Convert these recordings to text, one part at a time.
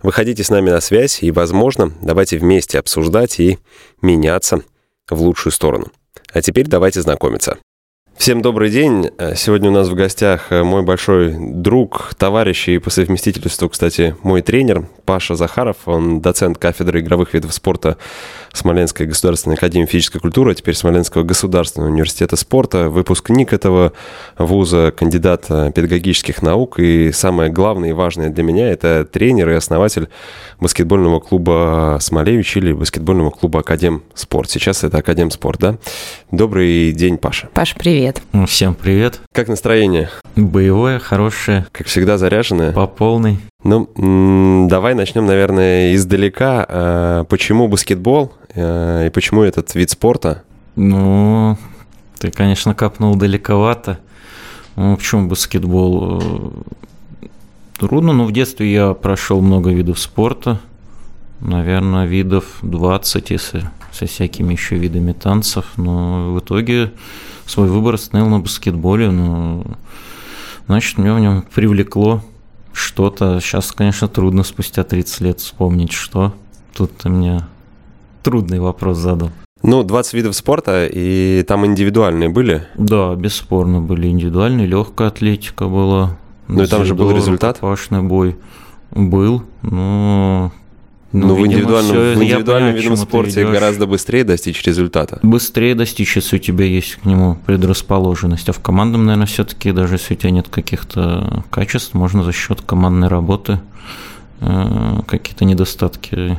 Выходите с нами на связь и, возможно, давайте вместе обсуждать и меняться в лучшую сторону. А теперь давайте знакомиться. Всем добрый день. Сегодня у нас в гостях мой большой друг, товарищ и по совместительству, кстати, мой тренер Паша Захаров. Он доцент кафедры игровых видов спорта Смоленской государственной академии физической культуры, а теперь Смоленского государственного университета спорта, выпускник этого вуза, кандидат педагогических наук. И самое главное и важное для меня – это тренер и основатель баскетбольного клуба «Смолевич» или баскетбольного клуба «Академ Спорт». Сейчас это «Академ Спорт», да? Добрый день, Паша. Паш, привет. Всем привет. Как настроение? Боевое, хорошее. Как всегда, заряженное? По полной. Ну, давай начнем, наверное, издалека. А, почему баскетбол а, и почему этот вид спорта? Ну, ты, конечно, капнул далековато. Ну, почему баскетбол? Трудно, но в детстве я прошел много видов спорта. Наверное, видов 20, если со всякими еще видами танцев. Но в итоге свой выбор остановил на баскетболе. Но, значит, меня в нем привлекло что-то. Сейчас, конечно, трудно спустя 30 лет вспомнить, что. Тут ты мне трудный вопрос задал. Ну, 20 видов спорта, и там индивидуальные были? Да, бесспорно были индивидуальные. Легкая атлетика была, ну и там же был результат? Пашный бой был, но... Ну, в индивидуальном, в индивидуальном виде спорте гораздо быстрее достичь результата. Быстрее достичь, если у тебя есть к нему предрасположенность. А в командном, наверное, все-таки, даже если у тебя нет каких-то качеств, можно за счет командной работы э, какие-то недостатки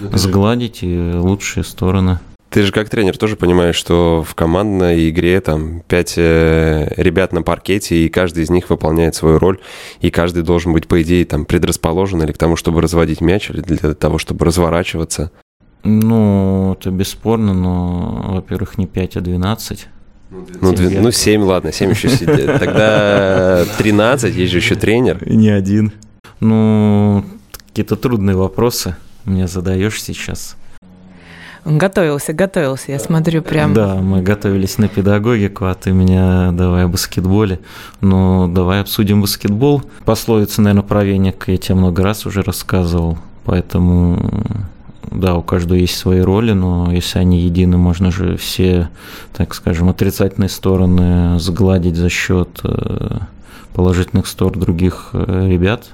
ну, сгладить и лучшие стороны ты же как тренер тоже понимаешь, что в командной игре там пять э, ребят на паркете, и каждый из них выполняет свою роль, и каждый должен быть, по идее, там предрасположен или к тому, чтобы разводить мяч, или для того, чтобы разворачиваться. Ну, это бесспорно, но, во-первых, не 5, а 12. Ну, 7, ну, 7 ладно, 7 еще сидит. Тогда 13, есть же еще тренер. Не один. Ну, какие-то трудные вопросы мне задаешь сейчас. Готовился, готовился, я смотрю прям. Да, мы готовились на педагогику, а ты меня давай о баскетболе. Ну, давай обсудим баскетбол. Пословица, наверное, про веник я тебе много раз уже рассказывал, поэтому да, у каждого есть свои роли, но если они едины, можно же все, так скажем, отрицательные стороны сгладить за счет э, положительных сторон других э, ребят,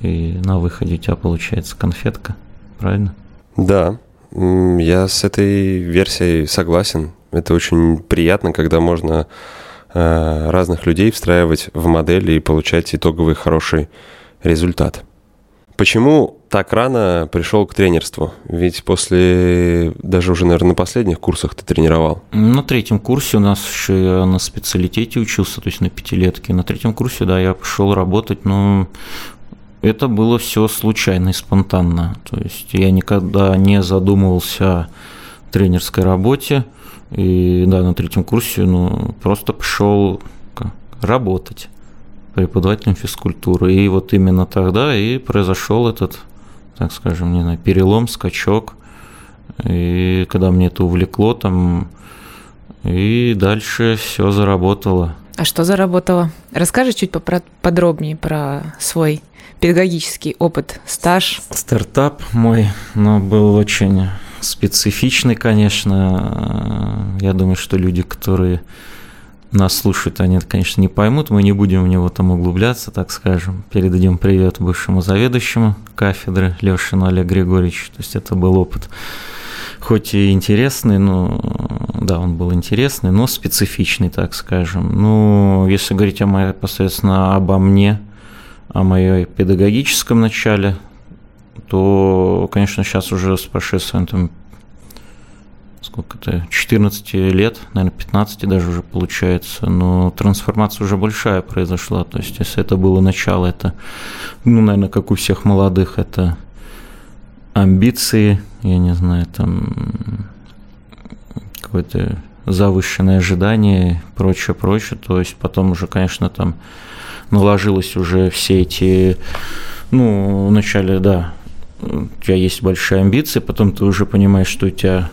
и на выходе у тебя получается конфетка, правильно? Да, я с этой версией согласен. Это очень приятно, когда можно э, разных людей встраивать в модель и получать итоговый хороший результат. Почему так рано пришел к тренерству? Ведь после, даже уже, наверное, на последних курсах ты тренировал. На третьем курсе у нас еще я на специалитете учился, то есть на пятилетке. На третьем курсе, да, я пошел работать, но это было все случайно и спонтанно. То есть я никогда не задумывался о тренерской работе. И да, на третьем курсе ну, просто пошел работать преподавателем физкультуры. И вот именно тогда и произошел этот, так скажем, не знаю, перелом, скачок. И когда мне это увлекло, там, и дальше все заработало. А что заработало? Расскажи чуть подробнее про свой педагогический опыт, стаж? Стартап мой, но был очень специфичный, конечно. Я думаю, что люди, которые нас слушают, они, конечно, не поймут. Мы не будем в него там углубляться, так скажем. Передадим привет бывшему заведующему кафедры Лешину Олегу Григорьевичу. То есть это был опыт хоть и интересный, но да, он был интересный, но специфичный, так скажем. Ну, если говорить о моей, непосредственно обо мне, о моей педагогическом начале, то, конечно, сейчас уже с прошествием там, сколько-то, 14 лет, наверное, 15 даже уже получается, но трансформация уже большая произошла. То есть, если это было начало, это, ну, наверное, как у всех молодых, это амбиции, я не знаю, там какое-то завышенное ожидание, прочее, прочее. То есть потом уже, конечно, там наложилось уже все эти, ну, вначале, да, у тебя есть большие амбиции, потом ты уже понимаешь, что у тебя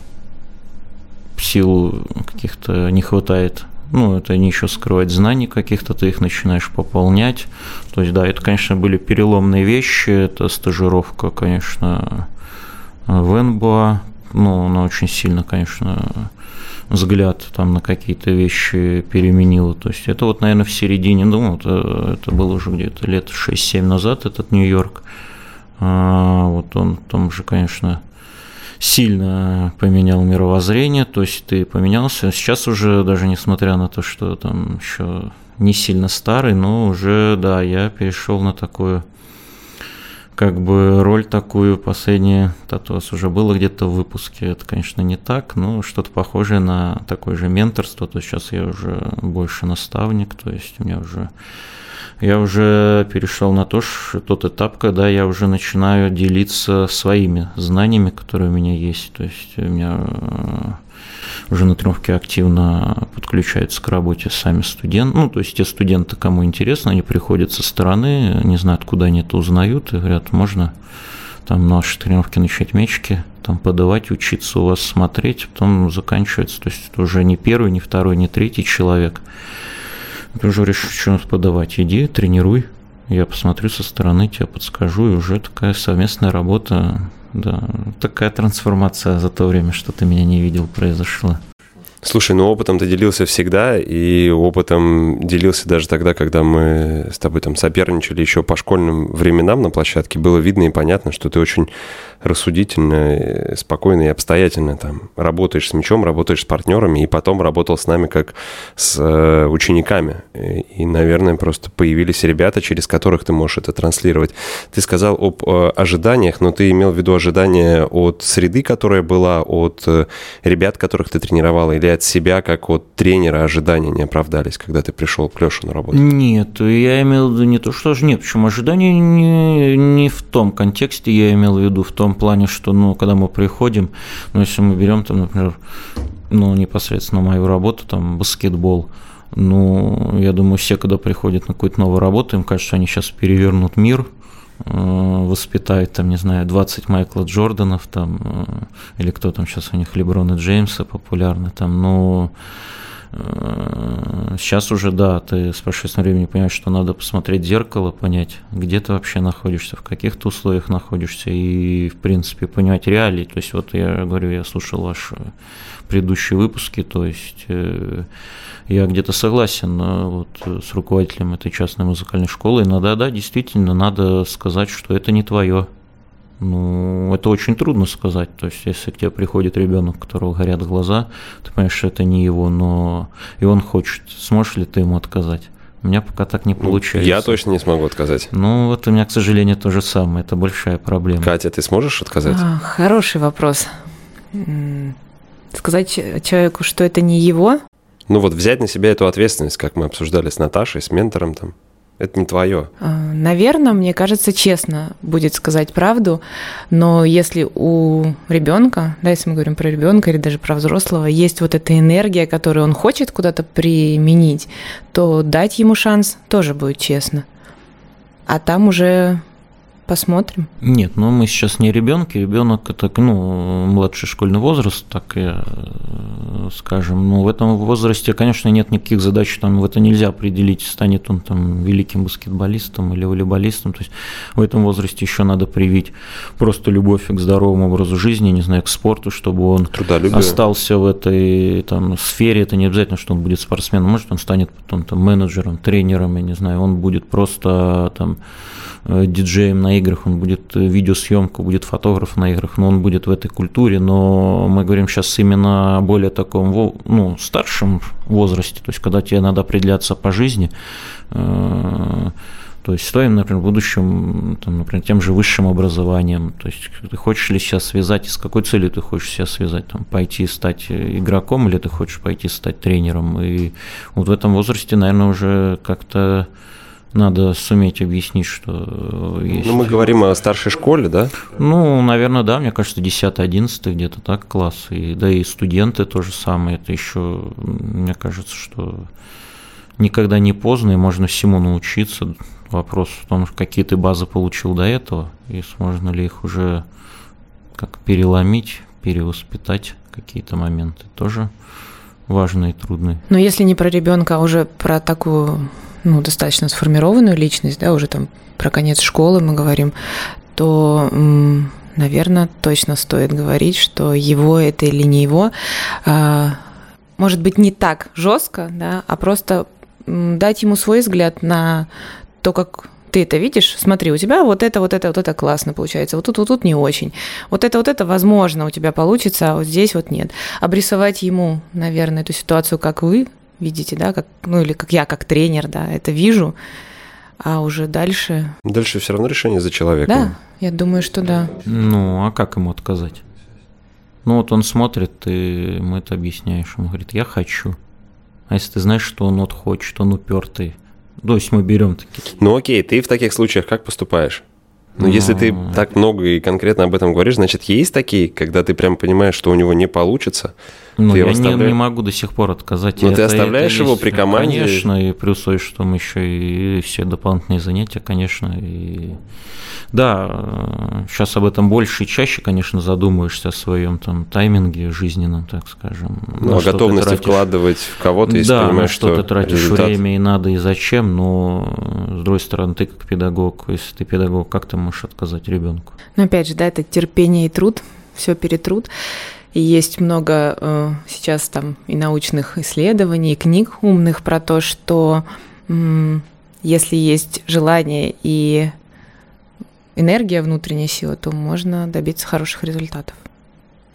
сил каких-то не хватает ну, это не еще скрывать знаний каких-то, ты их начинаешь пополнять. То есть, да, это, конечно, были переломные вещи, это стажировка, конечно, в НБА, ну, она очень сильно, конечно, взгляд там на какие-то вещи переменила. То есть это вот, наверное, в середине, ну, это, это было уже где-то лет 6-7 назад, этот Нью-Йорк. А, вот он там же, конечно, сильно поменял мировоззрение, то есть ты поменялся. Сейчас уже, даже несмотря на то, что там еще не сильно старый, но уже, да, я перешел на такую как бы роль такую последние, вас уже было где-то в выпуске, это, конечно, не так, но что-то похожее на такое же менторство, то есть сейчас я уже больше наставник, то есть у меня уже я уже перешел на то, что тот этап, когда я уже начинаю делиться своими знаниями, которые у меня есть. То есть у меня э, уже на тренировке активно подключаются к работе сами студенты. Ну, то есть те студенты, кому интересно, они приходят со стороны, не знают, откуда они это узнают, и говорят, можно там наши тренировки начать мячики, там подавать, учиться у вас смотреть, потом заканчивается. То есть это уже не первый, не второй, не третий человек. Ты уже решишь, что подавать. Иди, тренируй. Я посмотрю со стороны, тебе подскажу, и уже такая совместная работа. Да, такая трансформация за то время, что ты меня не видел, произошла. Слушай, ну опытом ты делился всегда, и опытом делился даже тогда, когда мы с тобой там соперничали еще по школьным временам на площадке. Было видно и понятно, что ты очень рассудительно, спокойно и обстоятельно там работаешь с мячом, работаешь с партнерами, и потом работал с нами как с э, учениками. И, наверное, просто появились ребята, через которых ты можешь это транслировать. Ты сказал об э, ожиданиях, но ты имел в виду ожидания от среды, которая была, от э, ребят, которых ты тренировал, или от себя, как от тренера ожидания не оправдались, когда ты пришел к Леше на работу? Нет, я имел в виду не то, что же нет, почему ожидания не, не в том контексте, я имел в виду в том плане, что, ну, когда мы приходим, ну, если мы берем, там, например, ну, непосредственно мою работу, там, баскетбол, ну, я думаю, все, когда приходят на какую-то новую работу, им кажется, что они сейчас перевернут мир, воспитают, там, не знаю, 20 Майкла Джорданов, там, э, или кто там сейчас у них, Леброн и Джеймса популярны, там, ну, Сейчас уже, да, ты с прошедшим временем понимаешь, что надо посмотреть в зеркало, понять, где ты вообще находишься, в каких ты условиях находишься, и, в принципе, понимать реалии. То есть, вот я говорю, я слушал ваши предыдущие выпуски, то есть э, я где-то согласен э, вот, с руководителем этой частной музыкальной школы. Иногда, да, действительно, надо сказать, что это не твое, ну, это очень трудно сказать. То есть, если к тебе приходит ребенок, у которого горят глаза, ты понимаешь, что это не его, но и он хочет. Сможешь ли ты ему отказать? У меня пока так не ну, получается. Я точно не смогу отказать. Ну, вот у меня, к сожалению, то же самое. Это большая проблема. Катя, ты сможешь отказать? А, хороший вопрос. Сказать человеку, что это не его? Ну вот взять на себя эту ответственность, как мы обсуждали с Наташей, с ментором там. Это не твое. А, Наверное, мне кажется, честно будет сказать правду, но если у ребенка, да, если мы говорим про ребенка или даже про взрослого, есть вот эта энергия, которую он хочет куда-то применить, то дать ему шанс тоже будет честно. А там уже Посмотрим. Нет, ну мы сейчас не ребенки, ребенок это ну, младший школьный возраст, так я э, скажем. Ну, в этом возрасте, конечно, нет никаких задач, там в это нельзя определить, станет он там великим баскетболистом или волейболистом. То есть в этом возрасте еще надо привить просто любовь к здоровому образу жизни, не знаю, к спорту, чтобы он остался в этой там, сфере. Это не обязательно, что он будет спортсменом, может, он станет потом там, менеджером, тренером, я не знаю, он будет просто там Э, диджеем на играх, он будет э, видеосъемка, будет фотограф на играх, но он будет в этой культуре, но мы говорим сейчас именно о более таком ну, старшем возрасте, то есть когда тебе надо определяться по жизни, э, то есть стоим, например, в будущем, там, например, тем же высшим образованием. То есть ты хочешь ли сейчас связать, и с какой целью ты хочешь себя связать? Там, пойти стать игроком или ты хочешь пойти стать тренером? И вот в этом возрасте, наверное, уже как-то надо суметь объяснить, что есть. Ну, мы говорим о старшей школе, да? Ну, наверное, да, мне кажется, 10-11 где-то так класс. И, да и студенты тоже самое. Это еще, мне кажется, что никогда не поздно, и можно всему научиться. Вопрос в том, какие ты базы получил до этого, и сможно ли их уже как переломить, перевоспитать какие-то моменты. Тоже важные и трудные. Но если не про ребенка, а уже про такую ну, достаточно сформированную личность, да, уже там про конец школы мы говорим, то, наверное, точно стоит говорить, что его это или не его, а, может быть, не так жестко, да, а просто дать ему свой взгляд на то, как ты это видишь, смотри, у тебя вот это, вот это, вот это классно получается, вот тут, вот тут не очень. Вот это, вот это, возможно, у тебя получится, а вот здесь вот нет. Обрисовать ему, наверное, эту ситуацию, как вы видите, да, как, ну или как я, как тренер, да, это вижу, а уже дальше... Дальше все равно решение за человеком. Да, я думаю, что да. Ну, а как ему отказать? Ну вот он смотрит, ты ему это объясняешь, он говорит, я хочу. А если ты знаешь, что он вот хочет, он упертый, то есть мы берем такие. Ну окей, ты в таких случаях как поступаешь? Ну, если ты так много и конкретно об этом говоришь, значит, есть такие, когда ты прям понимаешь, что у него не получится. Ну, я оставля... не, не могу до сих пор отказать. Но это, ты оставляешь это его есть, при команде? Конечно, и плюс то, что мы еще и все дополнительные занятия, конечно. И... Да, сейчас об этом больше и чаще, конечно, задумываешься о своем там тайминге жизненном, так скажем. Ну, о готовности тратишь... вкладывать в кого-то, если да, понимаешь, что, что ты тратишь результат... время и надо, и зачем, но с другой стороны, ты как педагог, если ты педагог, как ты можешь отказать ребенку? Ну, опять же, да, это терпение и труд, все перетрут. Есть много э, сейчас там и научных исследований, и книг умных про то, что э, если есть желание и энергия, внутренняя сила, то можно добиться хороших результатов.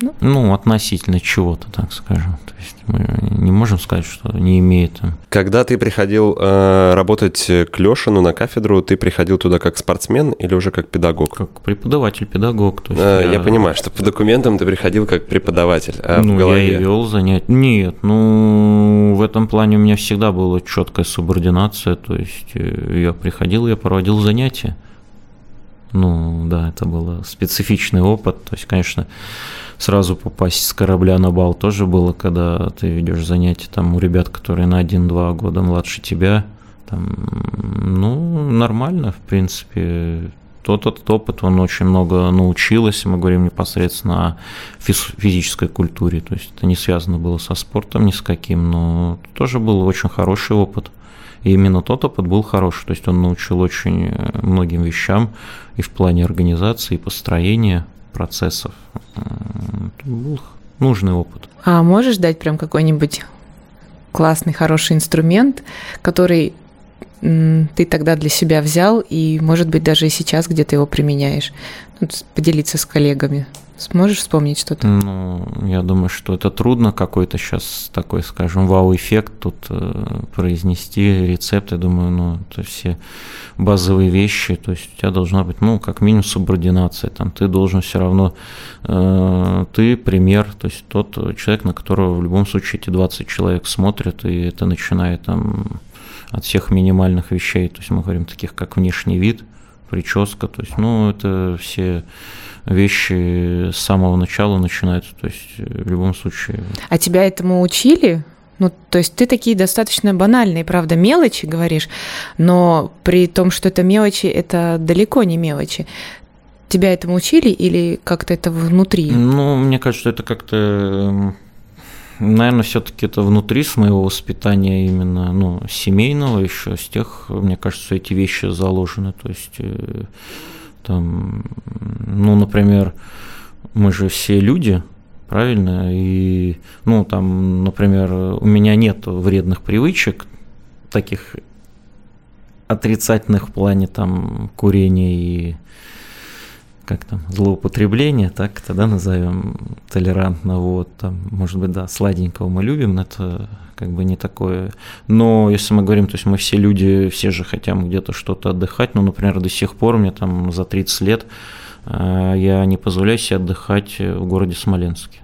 Ну, ну относительно чего-то, так скажем. То есть мы не можем сказать, что не имеет. Когда ты приходил э, работать к Лешину на кафедру, ты приходил туда как спортсмен или уже как педагог? Как преподаватель-педагог. То есть э, я... я понимаю, что по документам ты приходил как преподаватель. А ну, в голове... я и вел занятия. Нет, ну, в этом плане у меня всегда была четкая субординация. То есть э, я приходил, я проводил занятия. Ну, да, это был специфичный опыт. То есть, конечно, сразу попасть с корабля на бал тоже было, когда ты ведешь занятия там у ребят, которые на 1-2 года младше тебя. Там, ну, нормально, в принципе. Тот этот опыт, он очень много научилась, мы говорим непосредственно о физической культуре, то есть это не связано было со спортом ни с каким, но тоже был очень хороший опыт. И именно тот опыт был хороший, то есть он научил очень э, многим вещам и в плане организации, и построения процессов. Это был нужный опыт. А можешь дать прям какой-нибудь классный, хороший инструмент, который ты тогда для себя взял, и, может быть, даже и сейчас где-то его применяешь? Поделиться с коллегами. Сможешь вспомнить что-то? Ну, я думаю, что это трудно какой-то сейчас такой, скажем, вау-эффект тут э, произнести, рецепт. Я думаю, ну, это все базовые вещи. То есть у тебя должна быть, ну, как минимум субординация. Там ты должен все равно, э, ты пример, то есть тот человек, на которого в любом случае эти 20 человек смотрят, и это начинает там от всех минимальных вещей. То есть мы говорим таких, как внешний вид, прическа. То есть, ну, это все вещи с самого начала начинаются, то есть в любом случае. А тебя этому учили? Ну, то есть ты такие достаточно банальные, правда, мелочи говоришь, но при том, что это мелочи, это далеко не мелочи. Тебя этому учили или как-то это внутри? Ну, мне кажется, это как-то, эм, наверное, все-таки это внутри с моего воспитания именно, ну, семейного еще, с тех, мне кажется, эти вещи заложены. То есть э, там, ну, например, мы же все люди, правильно? И, ну, там, например, у меня нет вредных привычек, таких отрицательных в плане там курения и как там, злоупотребление, так тогда назовем толерантно, вот, там, может быть, да, сладенького мы любим, это как бы не такое. Но если мы говорим, то есть мы все люди, все же хотим где-то что-то отдыхать, ну, например, до сих пор мне там за 30 лет э, я не позволяю себе отдыхать в городе Смоленске.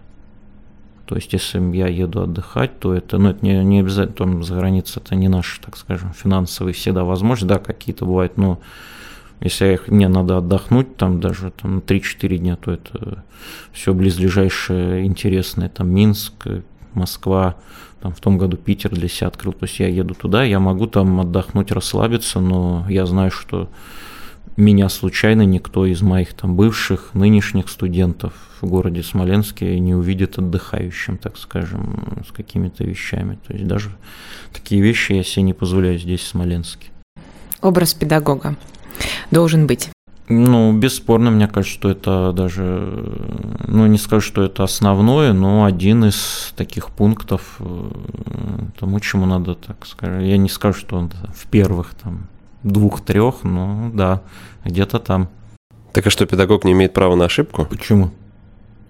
То есть, если я еду отдыхать, то это, ну, это не, не обязательно, там, за границей это не наши, так скажем, финансовые всегда возможности, да, какие-то бывают, но если мне надо отдохнуть, там даже там, 3-4 дня, то это все близлежащее интересное, там Минск, Москва, там в том году Питер для себя открыл, то есть я еду туда, я могу там отдохнуть, расслабиться, но я знаю, что меня случайно никто из моих там бывших, нынешних студентов в городе Смоленске не увидит отдыхающим, так скажем, с какими-то вещами. То есть даже такие вещи я себе не позволяю здесь, в Смоленске. Образ педагога должен быть. Ну, бесспорно, мне кажется, что это даже, ну, не скажу, что это основное, но один из таких пунктов э, тому, чему надо, так сказать, я не скажу, что он в первых там двух-трех, но да, где-то там. Так а что, педагог не имеет права на ошибку? Почему?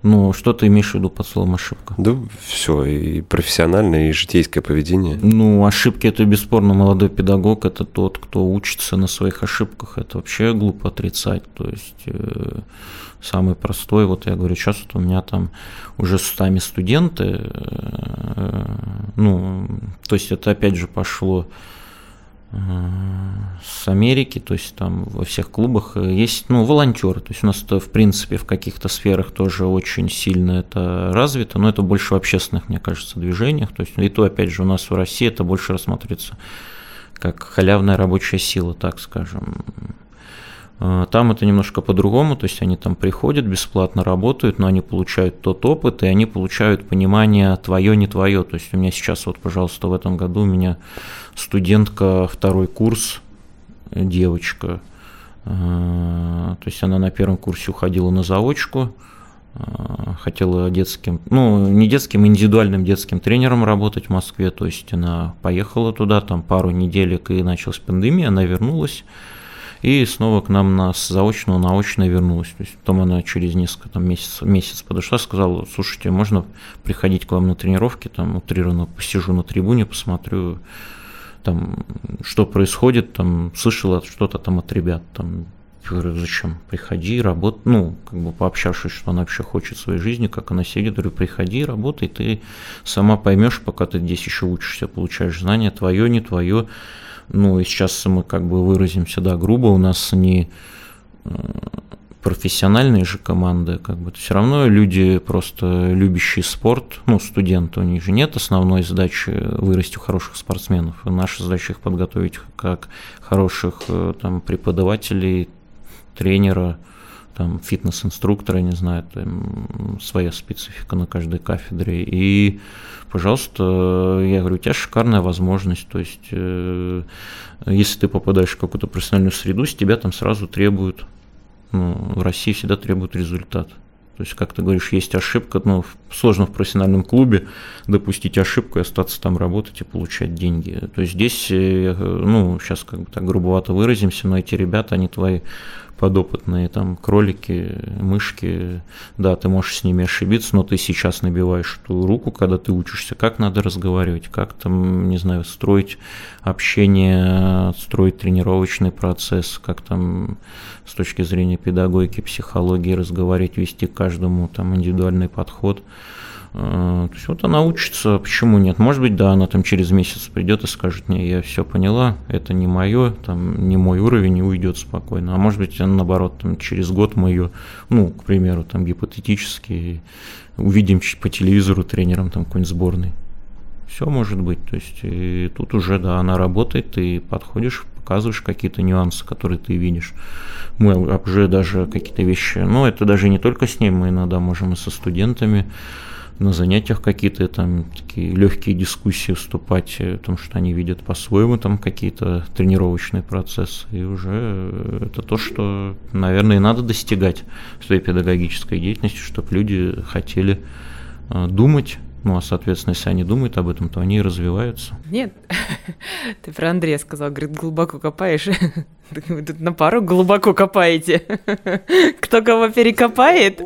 Ну, что ты имеешь в виду под словом ошибка? Да все, и профессиональное, и житейское поведение. Ну, ошибки это бесспорно молодой педагог, это тот, кто учится на своих ошибках. Это вообще глупо отрицать. То есть э, самый простой, вот я говорю, сейчас вот у меня там уже с сами студенты, э, ну, то есть это опять же пошло с Америки, то есть там во всех клубах есть, ну, волонтеры, то есть у нас это, в принципе, в каких-то сферах тоже очень сильно это развито, но это больше в общественных, мне кажется, движениях, то есть и то, опять же, у нас в России это больше рассматривается как халявная рабочая сила, так скажем, там это немножко по-другому, то есть они там приходят, бесплатно работают, но они получают тот опыт, и они получают понимание твое, не твое. То есть у меня сейчас вот, пожалуйста, в этом году у меня студентка второй курс, девочка, а, то есть она на первом курсе уходила на заочку, а, хотела детским, ну, не детским, индивидуальным детским тренером работать в Москве, то есть она поехала туда, там пару неделек и началась пандемия, она вернулась, и снова к нам на заочную, наочно вернулась. То есть потом она через несколько там, месяцев, месяц подошла, сказала, слушайте, можно приходить к вам на тренировки, там утрированно посижу на трибуне, посмотрю, там, что происходит, там, слышала что-то там от ребят, там, говорю, зачем? Приходи, работай, ну, как бы пообщавшись, что она вообще хочет в своей жизни, как она сидит, говорю, приходи, работай, ты сама поймешь, пока ты здесь еще учишься, получаешь знания, твое, не твое, ну и сейчас мы как бы выразимся, да, грубо, у нас не э, профессиональные же команды, как бы, все равно люди просто любящие спорт, ну, студенты, у них же нет основной задачи вырасти хороших спортсменов. Наша задача их подготовить как хороших э, там преподавателей, тренера, там фитнес-инструктора, не знаю, там своя специфика на каждой кафедре. И пожалуйста, я говорю, у тебя шикарная возможность, то есть э, если ты попадаешь в какую-то профессиональную среду, с тебя там сразу требуют, ну, в России всегда требуют результат. То есть, как ты говоришь, есть ошибка, но сложно в профессиональном клубе допустить ошибку и остаться там работать и получать деньги. То есть здесь, э, ну, сейчас как бы так грубовато выразимся, но эти ребята, они твои подопытные, там, кролики, мышки, да, ты можешь с ними ошибиться, но ты сейчас набиваешь ту руку, когда ты учишься, как надо разговаривать, как там, не знаю, строить общение, строить тренировочный процесс, как там с точки зрения педагогики, психологии разговаривать, вести каждому там индивидуальный подход. А, то есть вот она учится, почему нет? Может быть, да, она там через месяц придет и скажет мне, я все поняла, это не мое, там не мой уровень и уйдет спокойно. А может быть, наоборот, там, через год мы ее, ну, к примеру, там гипотетически увидим по телевизору тренером там какой-нибудь сборной. Все может быть. То есть и тут уже, да, она работает, ты подходишь, показываешь какие-то нюансы, которые ты видишь. Мы уже даже какие-то вещи, ну, это даже не только с ней, мы иногда можем и со студентами на занятиях какие-то там такие легкие дискуссии вступать, о том, что они видят по-своему там какие-то тренировочные процессы. И уже э, это то, что, наверное, и надо достигать своей педагогической деятельности, чтобы люди хотели э, думать ну, а, соответственно, если они думают об этом, то они и развиваются. Нет, ты про Андрея сказал, говорит, глубоко копаешь. Вы тут на пару глубоко копаете. Кто кого перекопает?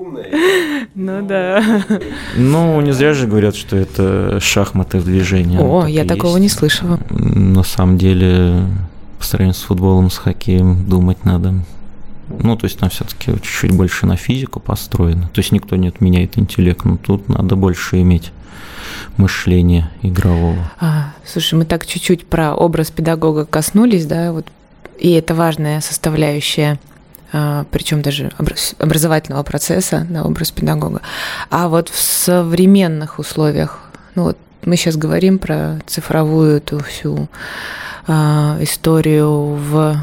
Ну да. Ну, не зря же говорят, что это шахматы в движении. О, я такого не слышала. На самом деле, по сравнению с футболом, с хоккеем думать надо Ну, то есть там все-таки чуть-чуть больше на физику построено. То есть никто не отменяет интеллект, но тут надо больше иметь мышления игрового. А, слушай, мы так чуть-чуть про образ педагога коснулись, да, вот, и это важная составляющая а, причем даже образовательного процесса, на образ педагога. А вот в современных условиях, ну вот мы сейчас говорим про цифровую эту всю а, историю в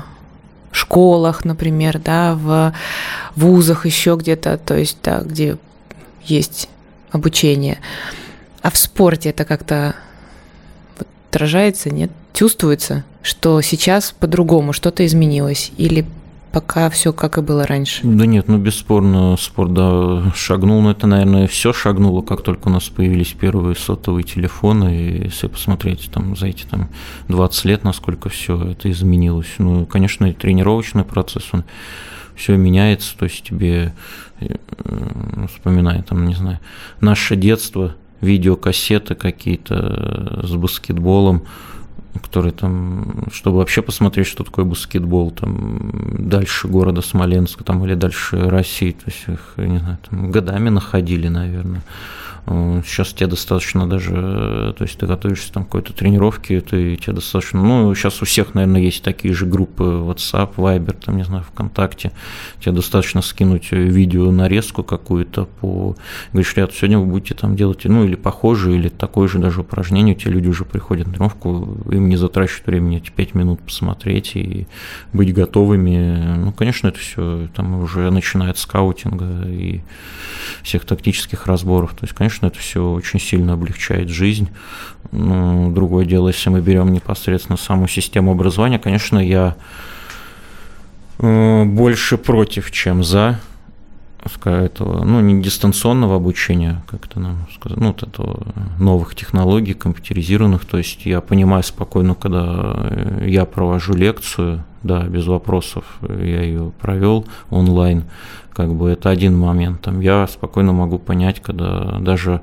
школах, например, да, в вузах еще где-то, то есть, да, где есть обучение. А в спорте это как-то отражается, нет? Чувствуется, что сейчас по-другому что-то изменилось или пока все как и было раньше. Да нет, ну бесспорно спорт да, шагнул, но это, наверное, все шагнуло, как только у нас появились первые сотовые телефоны, и если посмотреть там за эти там 20 лет, насколько все это изменилось. Ну, конечно, и тренировочный процесс, он все меняется, то есть тебе, э, вспоминая там, не знаю, наше детство, видеокассеты какие-то с баскетболом, который там, чтобы вообще посмотреть, что такое баскетбол, там, дальше города Смоленска, там, или дальше России, то есть их, не знаю, там, годами находили, наверное. Сейчас тебе достаточно даже, то есть ты готовишься там какой-то тренировке, ты, тебе достаточно, ну, сейчас у всех, наверное, есть такие же группы WhatsApp, Viber, там, не знаю, ВКонтакте, тебе достаточно скинуть видео нарезку какую-то по, говоришь, ребят, сегодня вы будете там делать, ну, или похожее, или такое же даже упражнение, те люди уже приходят на тренировку, им не затрачивают времени эти 5 минут посмотреть и быть готовыми, ну, конечно, это все там уже начинает скаутинга и всех тактических разборов, то есть, конечно, конечно, это все очень сильно облегчает жизнь. Ну, другое дело, если мы берем непосредственно саму систему образования, конечно, я э, больше против, чем за этого, ну, не дистанционного обучения, как это нам сказать, ну, вот этого новых технологий, компьютеризированных, то есть я понимаю спокойно, когда я провожу лекцию, да, без вопросов, я ее провел онлайн, как бы это один момент. Там я спокойно могу понять, когда даже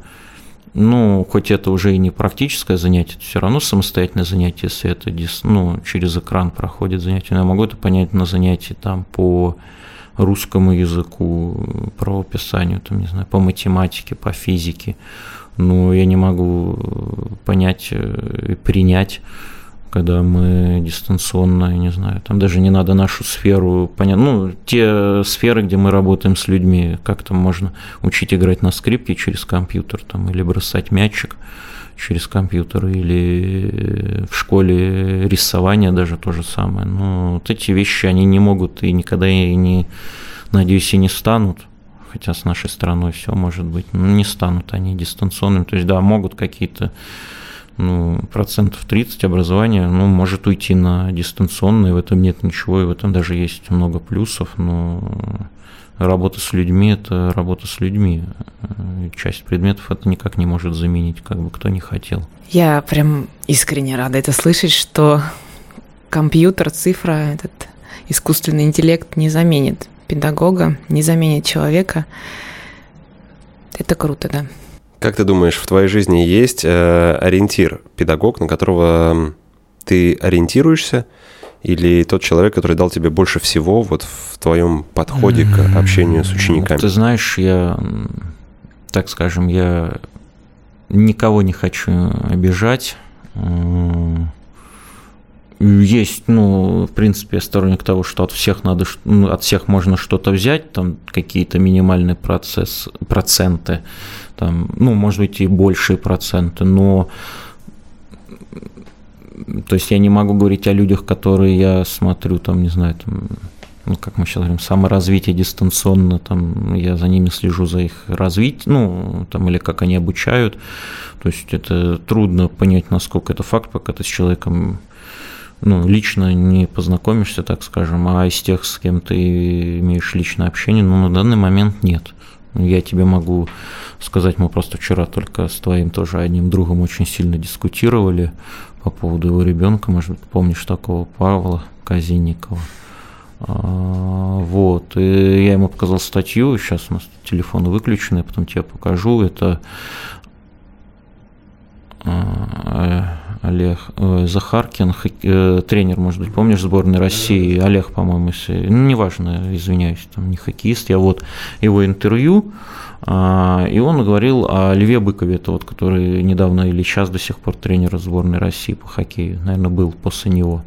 ну, хоть это уже и не практическое занятие, это все равно самостоятельное занятие, если это ну, через экран проходит занятие. Но я могу это понять на занятии там по русскому языку, правописанию, там, не знаю, по математике, по физике. Но я не могу понять и принять когда мы дистанционно, я не знаю, там даже не надо нашу сферу понять, ну, те сферы, где мы работаем с людьми, как там можно учить играть на скрипке через компьютер, там, или бросать мячик через компьютер, или в школе рисование даже то же самое. Но вот эти вещи, они не могут и никогда и не, надеюсь, и не станут хотя с нашей страной все может быть, но не станут они дистанционными. То есть, да, могут какие-то ну, процентов 30 образования ну, может уйти на дистанционное, в этом нет ничего, и в этом даже есть много плюсов, но работа с людьми – это работа с людьми. Часть предметов это никак не может заменить, как бы кто ни хотел. Я прям искренне рада это слышать, что компьютер, цифра, этот искусственный интеллект не заменит педагога, не заменит человека. Это круто, да. Как ты думаешь, в твоей жизни есть э, ориентир, педагог, на которого ты ориентируешься, или тот человек, который дал тебе больше всего вот в твоем подходе к общению с учениками? Ты знаешь, я, так скажем, я никого не хочу обижать. Есть, ну, в принципе, я сторонник того, что от всех надо, ну, от всех можно что-то взять, там какие-то минимальные процесс, проценты там, ну, может быть, и большие проценты, но то есть я не могу говорить о людях, которые я смотрю, там, не знаю, там, ну, как мы сейчас говорим, саморазвитие дистанционно, там, я за ними слежу, за их развитием, ну, там, или как они обучают, то есть это трудно понять, насколько это факт, пока ты с человеком ну, лично не познакомишься, так скажем, а из тех, с кем ты имеешь личное общение, ну, на данный момент нет. Я тебе могу сказать, мы просто вчера только с твоим тоже одним другом очень сильно дискутировали по поводу его ребенка, может быть, помнишь такого Павла Казинникова. А, вот, и я ему показал статью, сейчас у нас телефон выключен, я потом тебе покажу, это а, Олег э, Захаркин, э, тренер, может быть, помнишь, сборной России, Олег, по-моему, если, ну, неважно, извиняюсь, там не хоккеист, я вот его интервью, и он говорил о Льве Быкове, это вот, который недавно или сейчас до сих пор тренер сборной России по хоккею, наверное, был после него.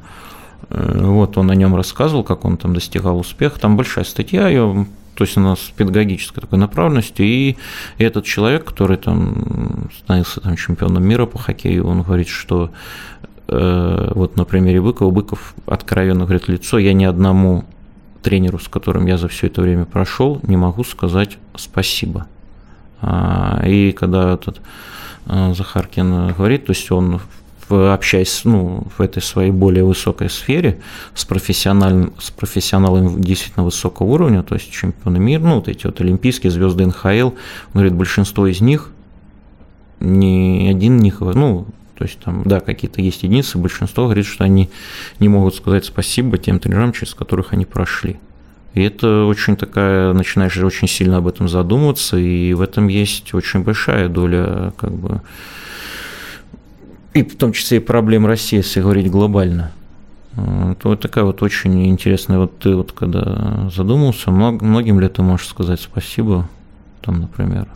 Э, вот он о нем рассказывал, как он там достигал успеха. Там большая статья, ее то есть у нас педагогической такой направленности, и этот человек, который там становился там чемпионом мира по хоккею, он говорит, что э, вот на примере Быкова, Быков откровенно говорит лицо, я ни одному тренеру, с которым я за все это время прошел, не могу сказать спасибо. А, и когда этот э, Захаркин говорит, то есть он общаясь ну, в этой своей более высокой сфере с, профессиональным, с профессионалами действительно высокого уровня, то есть чемпионы мира, ну, вот эти вот олимпийские звезды НХЛ, он говорит, большинство из них, ни один них, ну, то есть там, да, какие-то есть единицы, большинство говорит, что они не могут сказать спасибо тем тренерам, через которых они прошли. И это очень такая, начинаешь очень сильно об этом задумываться, и в этом есть очень большая доля как бы и в том числе и проблем России, если говорить глобально. То вот такая вот очень интересная, вот ты вот когда задумался, многим ли ты можешь сказать спасибо, там, например,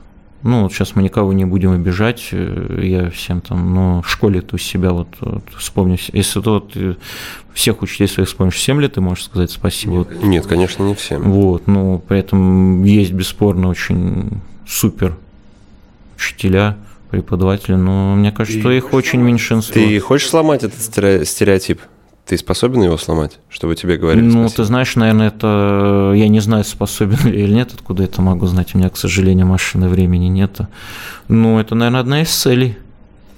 ну, вот сейчас мы никого не будем обижать, э, я всем там, но в школе ты у себя вот, вот вспомни, если ты вот э, всех учителей своих вспомнишь, всем ли ты можешь сказать спасибо? Нет, нет, конечно, не всем. Вот, ну, при этом есть бесспорно очень супер учителя, преподаватели, но мне кажется, что их очень меньшинство. Ты хочешь сломать этот стереотип? Ты способен его сломать, чтобы тебе говорили Ну, спасибо? ты знаешь, наверное, это... Я не знаю, способен ли или нет, откуда это могу знать. У меня, к сожалению, машины времени нет. Но это, наверное, одна из целей.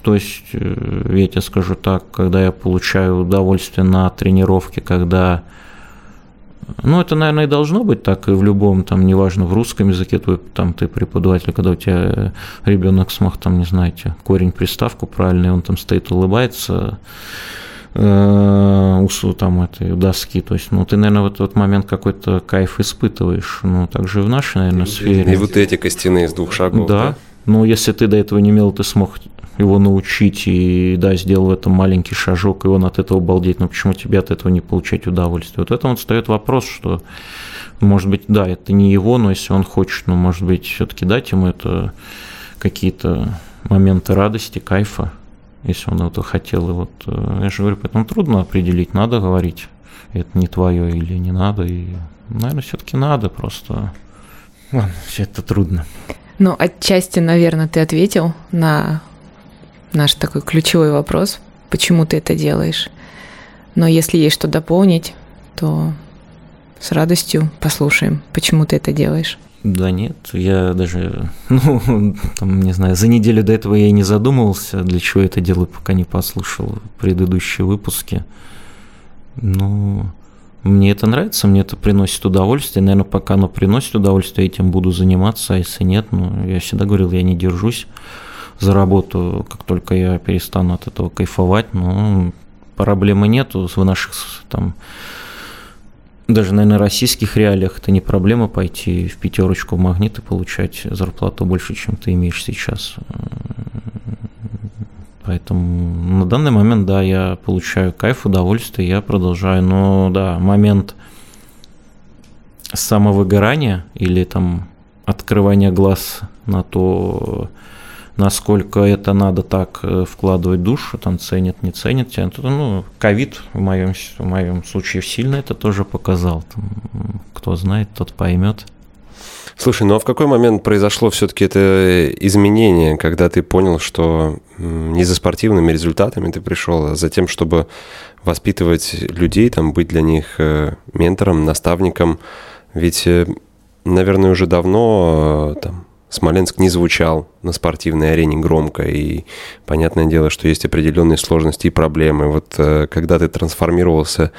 То есть, э, я тебе скажу так, когда я получаю удовольствие на тренировке, когда ну, это, наверное, и должно быть так и в любом, там, неважно, в русском языке, твой, там, ты преподаватель, когда у тебя ребенок смог, там, не знаете, корень приставку правильный, он там стоит, улыбается, э, усу там этой доски, то есть, ну, ты, наверное, в этот момент какой-то кайф испытываешь, ну, также и в нашей, наверное, сфере. И вот эти костяные из двух шагов. Да, да? ну, если ты до этого не имел, ты смог его научить и, да, сделал в этом маленький шажок, и он от этого балдеет, но почему тебе от этого не получать удовольствие? Вот это вот встает вопрос, что, может быть, да, это не его, но если он хочет, ну, может быть, все-таки дать ему это какие-то моменты радости, кайфа, если он этого хотел. И вот, э, я же говорю, поэтому трудно определить, надо говорить, это не твое или не надо. И, наверное, все-таки надо просто. Ладно, все это трудно. Ну, отчасти, наверное, ты ответил на наш такой ключевой вопрос, почему ты это делаешь. Но если есть что дополнить, то с радостью послушаем, почему ты это делаешь. Да нет, я даже, ну, там, не знаю, за неделю до этого я и не задумывался, для чего это делаю, пока не послушал предыдущие выпуски. Ну, мне это нравится, мне это приносит удовольствие. Наверное, пока оно приносит удовольствие, этим буду заниматься, а если нет, ну, я всегда говорил, я не держусь за работу, как только я перестану от этого кайфовать, ну, проблемы нету в наших там даже, наверное, российских реалиях это не проблема пойти в пятерочку в магнит и получать зарплату больше, чем ты имеешь сейчас. Поэтому на данный момент, да, я получаю кайф, удовольствие, я продолжаю. Но, да, момент самовыгорания или там открывания глаз на то, насколько это надо так э, вкладывать душу, там ценят, не ценят. Ну, ковид в моем, в моем случае сильно это тоже показал. Там, кто знает, тот поймет. Слушай, ну а в какой момент произошло все-таки это изменение, когда ты понял, что не за спортивными результатами ты пришел, а за тем, чтобы воспитывать людей, там, быть для них э, ментором, наставником? Ведь, э, наверное, уже давно там, Смоленск не звучал на спортивной арене громко, и понятное дело, что есть определенные сложности и проблемы. Вот э, когда ты трансформировался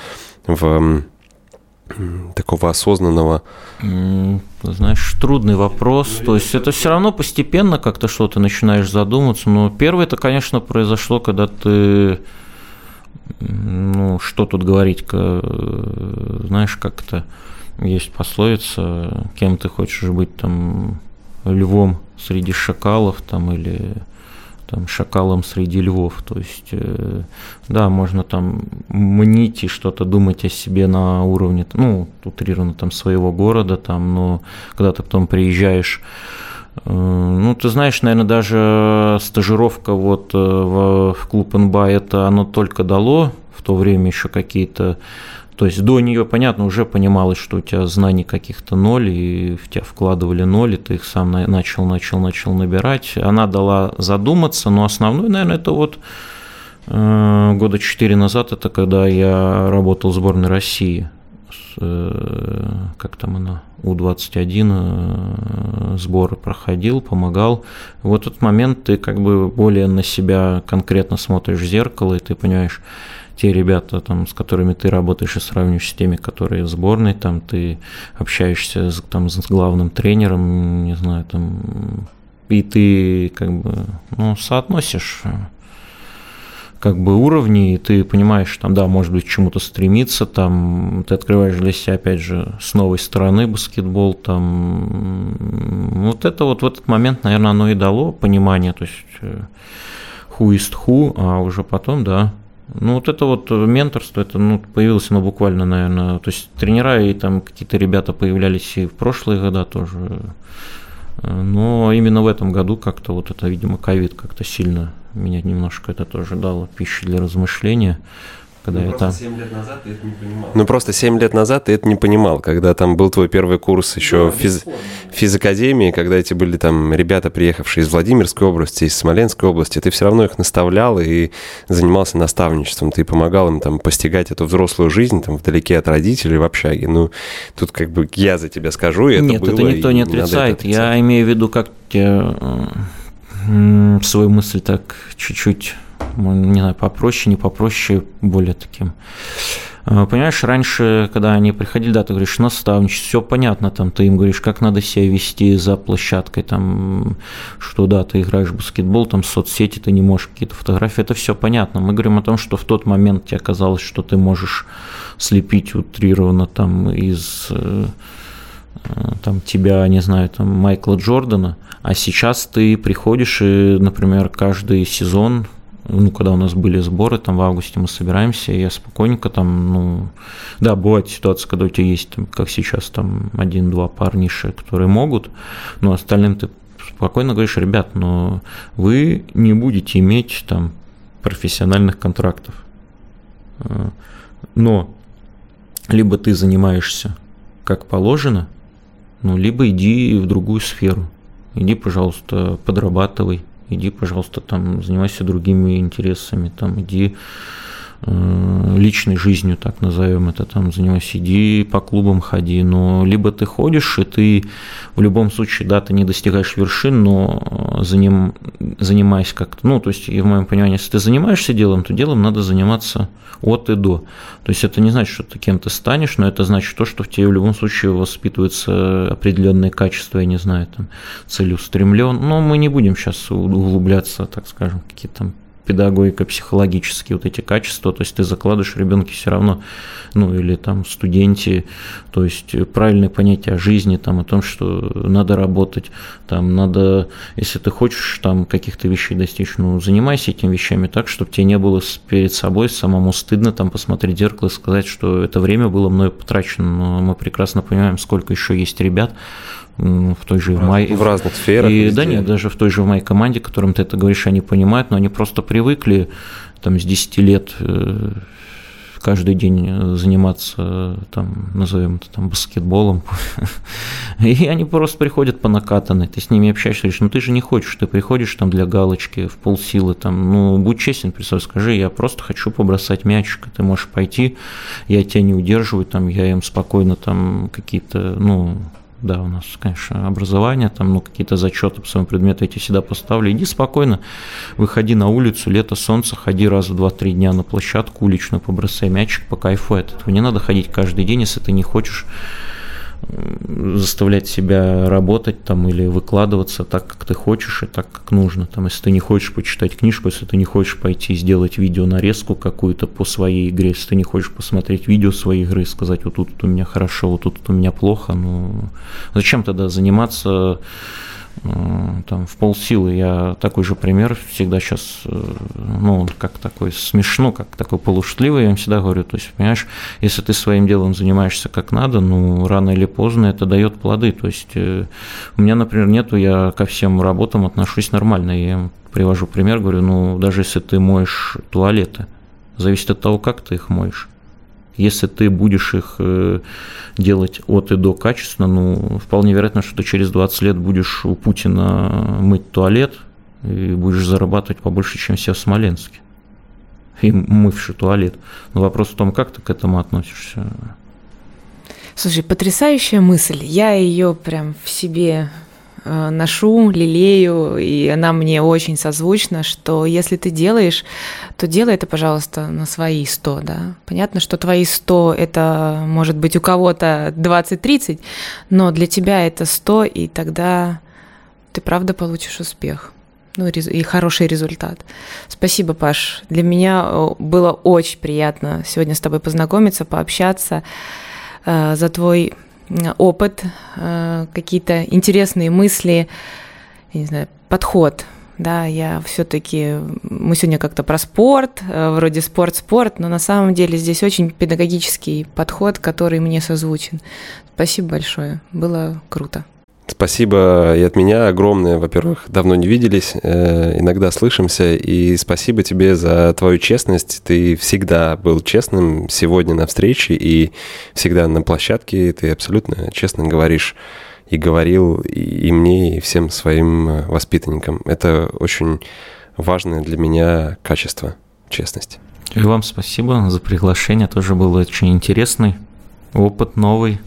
в такого осознанного? Знаешь, трудный вопрос. То есть это все равно постепенно как-то что-то начинаешь задумываться. Но первое это, конечно, произошло, когда ты ну, что тут говорить, знаешь, как-то есть пословица, кем ты хочешь быть там львом среди шакалов там или там шакалом среди львов. То есть, да, можно там мнить и что-то думать о себе на уровне, ну, утрированно там своего города, там, но когда ты потом приезжаешь ну, ты знаешь, наверное, даже стажировка вот в клуб НБА это оно только дало в то время еще какие-то то есть до нее, понятно, уже понималось, что у тебя знаний каких-то ноль, и в тебя вкладывали ноль, и ты их сам начал, начал, начал набирать. Она дала задуматься, но основной, наверное, это вот э, года четыре назад, это когда я работал в сборной России. Э, как там она, У-21 э, сборы проходил, помогал. Вот этот момент ты как бы более на себя конкретно смотришь в зеркало, и ты понимаешь, те ребята, там, с которыми ты работаешь и сравниваешь с теми, которые в сборной, там ты общаешься с, там, с главным тренером, не знаю, там, и ты как бы ну, соотносишь как бы уровни, и ты понимаешь, там, да, может быть, чему-то стремиться, там, ты открываешь для себя, опять же, с новой стороны баскетбол, там, вот это вот в этот момент, наверное, оно и дало понимание, то есть who is who, а уже потом, да, ну, вот это вот менторство, это ну, появилось оно буквально, наверное, то есть тренера и там какие-то ребята появлялись и в прошлые года тоже, но именно в этом году как-то вот это, видимо, ковид как-то сильно меня немножко это тоже дало пищи для размышления когда ну, я там... 7 лет назад ты это не понимал. Ну, просто 7 лет назад ты это не понимал, когда там был твой первый курс еще да, физ... физакадемии, когда эти были там ребята, приехавшие из Владимирской области, из Смоленской области, ты все равно их наставлял и занимался наставничеством, ты помогал им там постигать эту взрослую жизнь там вдалеке от родителей в общаге. Ну, тут как бы я за тебя скажу, и это Нет, было, это никто не отрицает. Не я имею в виду, как тебе свою мысль так чуть-чуть не знаю, попроще, не попроще, более таким. А, понимаешь, раньше, когда они приходили, да, ты говоришь, наставничество, все понятно, там, ты им говоришь, как надо себя вести за площадкой, там, что, да, ты играешь в баскетбол, там, соцсети, ты не можешь какие-то фотографии, это все понятно. Мы говорим о том, что в тот момент тебе казалось, что ты можешь слепить утрированно там из э, там тебя, не знаю, там Майкла Джордана, а сейчас ты приходишь и, например, каждый сезон ну, когда у нас были сборы, там в августе мы собираемся, и я спокойненько там, ну, да, бывает ситуация, когда у тебя есть, там, как сейчас, там, один-два парниша, которые могут, но остальным ты спокойно говоришь, ребят, но вы не будете иметь там профессиональных контрактов. Но либо ты занимаешься как положено, ну, либо иди в другую сферу. Иди, пожалуйста, подрабатывай, иди, пожалуйста, там занимайся другими интересами, там иди личной жизнью, так назовем это, там занимайся, иди по клубам ходи, но либо ты ходишь, и ты в любом случае, да, ты не достигаешь вершин, но заним, занимаясь как-то, ну, то есть, и в моем понимании, если ты занимаешься делом, то делом надо заниматься от и до. То есть это не значит, что ты кем-то станешь, но это значит то, что в тебе в любом случае воспитываются определенные качества, я не знаю, там, целеустремлен. Но мы не будем сейчас углубляться, так скажем, какие-то там педагогико-психологические вот эти качества, то есть ты закладываешь ребенке все равно, ну или там студенте, то есть правильное понятие о жизни, там о том, что надо работать, там надо, если ты хочешь там каких-то вещей достичь, ну занимайся этими вещами так, чтобы тебе не было перед собой самому стыдно там посмотреть в зеркало и сказать, что это время было мной потрачено, но мы прекрасно понимаем, сколько еще есть ребят, в той же в, май... в разных сферах. И, да нет, даже в той же в моей команде, которым ты это говоришь, они понимают, но они просто привыкли там с 10 лет э, каждый день заниматься, там, назовем это там, баскетболом. И они просто приходят по накатанной. Ты с ними общаешься, говоришь, ну ты же не хочешь, ты приходишь там для галочки в полсилы, там, ну будь честен, представь, скажи, я просто хочу побросать мячик, ты можешь пойти, я тебя не удерживаю, там, я им спокойно там какие-то, ну, да, у нас, конечно, образование, там, ну, какие-то зачеты по своему предмету эти всегда поставлю. Иди спокойно, выходи на улицу, лето, солнце, ходи раз в два-три дня на площадку уличную, побросай мячик, по кайфу от этого. Не надо ходить каждый день, если ты не хочешь заставлять себя работать там или выкладываться так, как ты хочешь и так, как нужно. Там, если ты не хочешь почитать книжку, если ты не хочешь пойти сделать видео нарезку какую-то по своей игре, если ты не хочешь посмотреть видео своей игры и сказать, вот тут у меня хорошо, вот тут у меня плохо, ну зачем тогда заниматься там, в полсилы. Я такой же пример всегда сейчас, э, ну, как такой смешно, как такой полушутливый, я им всегда говорю, то есть, понимаешь, если ты своим делом занимаешься как надо, ну, рано или поздно это дает плоды, то есть, э, у меня, например, нету, я ко всем работам отношусь нормально, я привожу пример, говорю, ну, даже если ты моешь туалеты, зависит от того, как ты их моешь. Если ты будешь их э, делать от и до качественно, ну, вполне вероятно, что ты через 20 лет будешь у Путина мыть туалет и будешь зарабатывать побольше, чем все в Смоленске. И мывший туалет. Но вопрос в том, как ты к этому относишься. Слушай, потрясающая мысль. Я ее прям в себе ношу, лелею, и она мне очень созвучна, что если ты делаешь, то делай это, пожалуйста, на свои 100, да. Понятно, что твои 100 – это может быть у кого-то 20-30, но для тебя это 100, и тогда ты правда получишь успех ну, и хороший результат. Спасибо, Паш. Для меня э, было очень приятно сегодня с тобой познакомиться, пообщаться э, за твой опыт, э, какие-то интересные мысли, я не знаю, подход. Да, я все-таки, мы сегодня как-то про спорт, э, вроде спорт-спорт, но на самом деле здесь очень педагогический подход, который мне созвучен. Спасибо большое, было круто. Спасибо и от меня огромное. Во-первых, давно не виделись, э, иногда слышимся. И спасибо тебе за твою честность. Ты всегда был честным сегодня на встрече и всегда на площадке. Ты абсолютно честно говоришь и говорил и мне, и всем своим э, воспитанникам. Это очень важное для меня качество, честность. И вам спасибо за приглашение. Тоже был очень интересный опыт новый.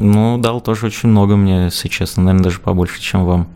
Ну, дал тоже очень много мне, если честно, наверное, даже побольше, чем вам.